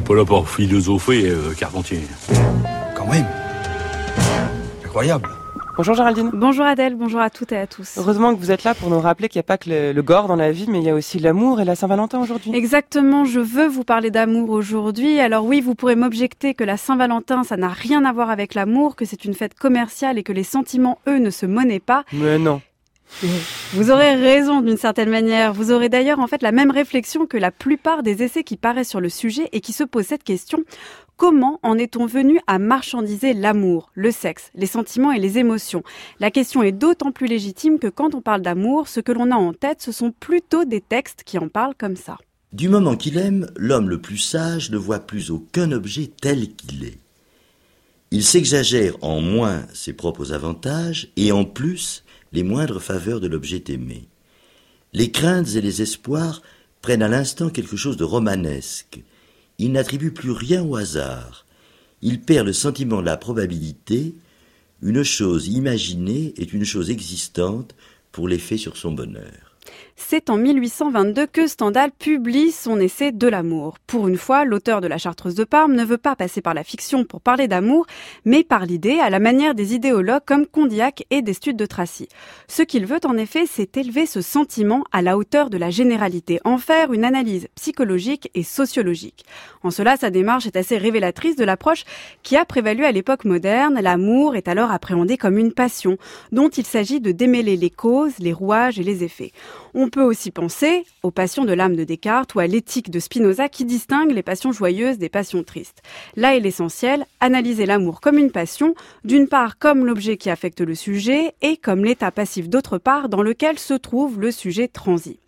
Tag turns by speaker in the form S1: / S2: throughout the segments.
S1: n'est pas là pour philosopher, euh, Carpentier.
S2: Quand même. Incroyable.
S3: Bonjour Géraldine.
S4: Bonjour Adèle, bonjour à toutes et à tous.
S3: Heureusement que vous êtes là pour nous rappeler qu'il n'y a pas que le, le, gore dans la vie, mais il y a aussi l'amour et la Saint-Valentin aujourd'hui.
S4: Exactement, je veux vous parler d'amour aujourd'hui. Alors oui, vous pourrez m'objecter que la Saint-Valentin, ça n'a rien à voir avec l'amour, que c'est une fête commerciale et que les sentiments, eux, ne se monnaient pas.
S3: Mais non.
S4: Vous aurez raison d'une certaine manière. Vous aurez d'ailleurs en fait la même réflexion que la plupart des essais qui paraissent sur le sujet et qui se posent cette question. Comment en est-on venu à marchandiser l'amour, le sexe, les sentiments et les émotions? La question est d'autant plus légitime que quand on parle d'amour, ce que l'on a en tête, ce sont plutôt des textes qui en parlent comme ça.
S5: Du moment qu'il aime, l'homme le plus sage ne voit plus aucun objet tel qu'il est. Il s'exagère en moins ses propres avantages et en plus les moindres faveurs de l'objet aimé. Les craintes et les espoirs prennent à l'instant quelque chose de romanesque. Il n'attribue plus rien au hasard. Il perd le sentiment de la probabilité. Une chose imaginée est une chose existante pour l'effet sur son bonheur.
S4: C'est en 1822 que Stendhal publie son essai de l'amour. Pour une fois, l'auteur de La Chartreuse de Parme ne veut pas passer par la fiction pour parler d'amour, mais par l'idée, à la manière des idéologues comme Condillac et d'Estude de Tracy. Ce qu'il veut en effet, c'est élever ce sentiment à la hauteur de la généralité, en faire une analyse psychologique et sociologique. En cela, sa démarche est assez révélatrice de l'approche qui a prévalu à l'époque moderne. L'amour est alors appréhendé comme une passion, dont il s'agit de démêler les causes, les rouages et les effets. Peut aussi penser aux passions de l'âme de Descartes ou à l'éthique de Spinoza qui distingue les passions joyeuses des passions tristes. Là est l'essentiel, analyser l'amour comme une passion, d'une part comme l'objet qui affecte le sujet et comme l'état passif d'autre part dans lequel se trouve le sujet transi.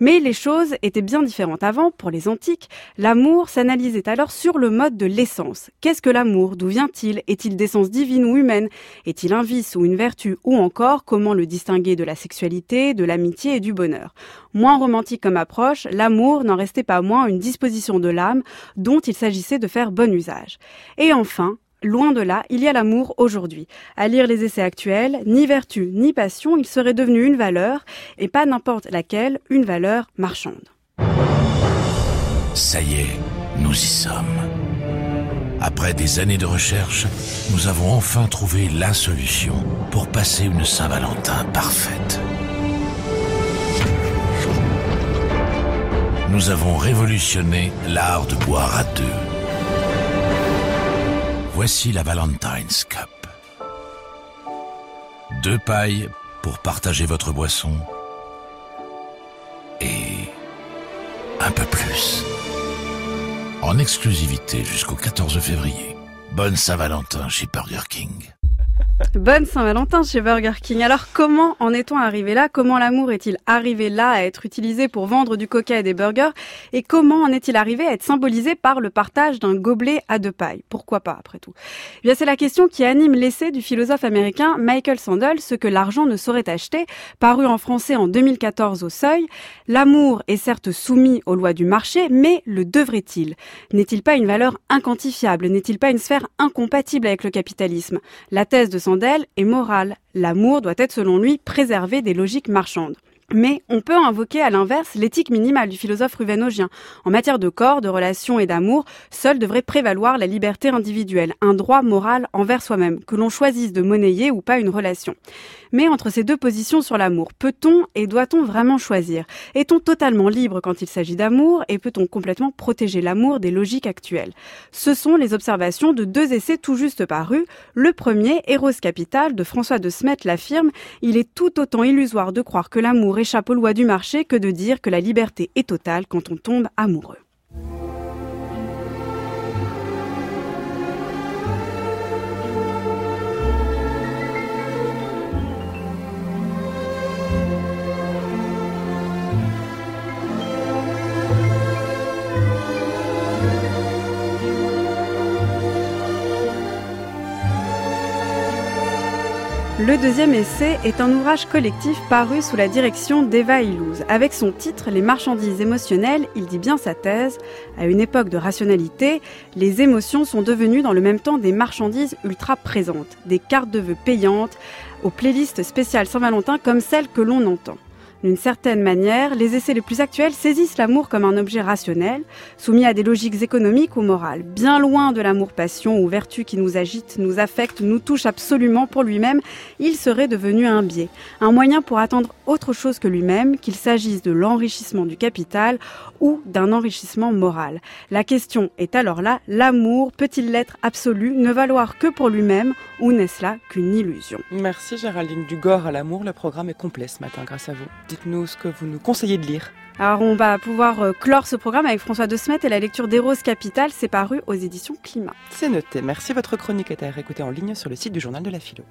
S4: Mais les choses étaient bien différentes avant, pour les antiques. L'amour s'analysait alors sur le mode de l'essence. Qu'est-ce que l'amour? D'où vient-il? Est-il d'essence divine ou humaine? Est-il un vice ou une vertu? Ou encore, comment le distinguer de la sexualité, de l'amitié et du bonheur? Moins romantique comme approche, l'amour n'en restait pas moins une disposition de l'âme dont il s'agissait de faire bon usage. Et enfin, Loin de là, il y a l'amour aujourd'hui. À lire les essais actuels, ni vertu ni passion, il serait devenu une valeur, et pas n'importe laquelle, une valeur marchande.
S6: Ça y est, nous y sommes. Après des années de recherche, nous avons enfin trouvé la solution pour passer une Saint-Valentin parfaite. Nous avons révolutionné l'art de boire à deux. Voici la Valentine's Cup. Deux pailles pour partager votre boisson et un peu plus. En exclusivité jusqu'au 14 février. Bonne Saint-Valentin chez Burger King.
S4: Bonne Saint-Valentin chez Burger King. Alors comment en est-on arrivé là? Comment l'amour est-il arrivé là à être utilisé pour vendre du coca et des burgers? Et comment en est-il arrivé à être symbolisé par le partage d'un gobelet à deux pailles? Pourquoi pas après tout? Eh Bien c'est la question qui anime l'essai du philosophe américain Michael Sandel, Ce que l'argent ne saurait acheter, paru en français en 2014 au Seuil. L'amour est certes soumis aux lois du marché, mais le devrait-il? N'est-il pas une valeur inquantifiable? N'est-il pas une sphère incompatible avec le capitalisme? La thèse de Sandel est morale. L'amour doit être selon lui préservé des logiques marchandes. Mais on peut invoquer à l'inverse l'éthique minimale du philosophe ruvénogien. En matière de corps, de relations et d'amour, seul devrait prévaloir la liberté individuelle, un droit moral envers soi-même, que l'on choisisse de monnayer ou pas une relation. Mais entre ces deux positions sur l'amour, peut-on et doit-on vraiment choisir? Est-on totalement libre quand il s'agit d'amour et peut-on complètement protéger l'amour des logiques actuelles? Ce sont les observations de deux essais tout juste parus. Le premier, Eros Capital, de François de Smet l'affirme, il est tout autant illusoire de croire que l'amour échappe aux lois du marché que de dire que la liberté est totale quand on tombe amoureux. Le deuxième essai est un ouvrage collectif paru sous la direction d'Eva Illouz. Avec son titre Les marchandises émotionnelles, il dit bien sa thèse. À une époque de rationalité, les émotions sont devenues dans le même temps des marchandises ultra présentes, des cartes de vœux payantes, aux playlists spéciales Saint-Valentin comme celles que l'on entend. D'une certaine manière, les essais les plus actuels saisissent l'amour comme un objet rationnel, soumis à des logiques économiques ou morales, bien loin de l'amour-passion ou vertu qui nous agite, nous affecte, nous touche absolument pour lui-même, il serait devenu un biais, un moyen pour attendre autre chose que lui-même, qu'il s'agisse de l'enrichissement du capital ou d'un enrichissement moral. La question est alors là, l'amour peut-il l'être absolu, ne valoir que pour lui-même, ou n'est-ce là qu'une illusion?
S3: Merci Géraldine Dugor à l'amour, le programme est complet ce matin grâce à vous. Dites-nous ce que vous nous conseillez de lire.
S4: Alors on va pouvoir euh, clore ce programme avec François de Smet et la lecture d'Héros Capital, c'est paru aux éditions Climat.
S3: C'est noté. Merci, votre chronique est à réécouter en ligne sur le site du journal de la philo.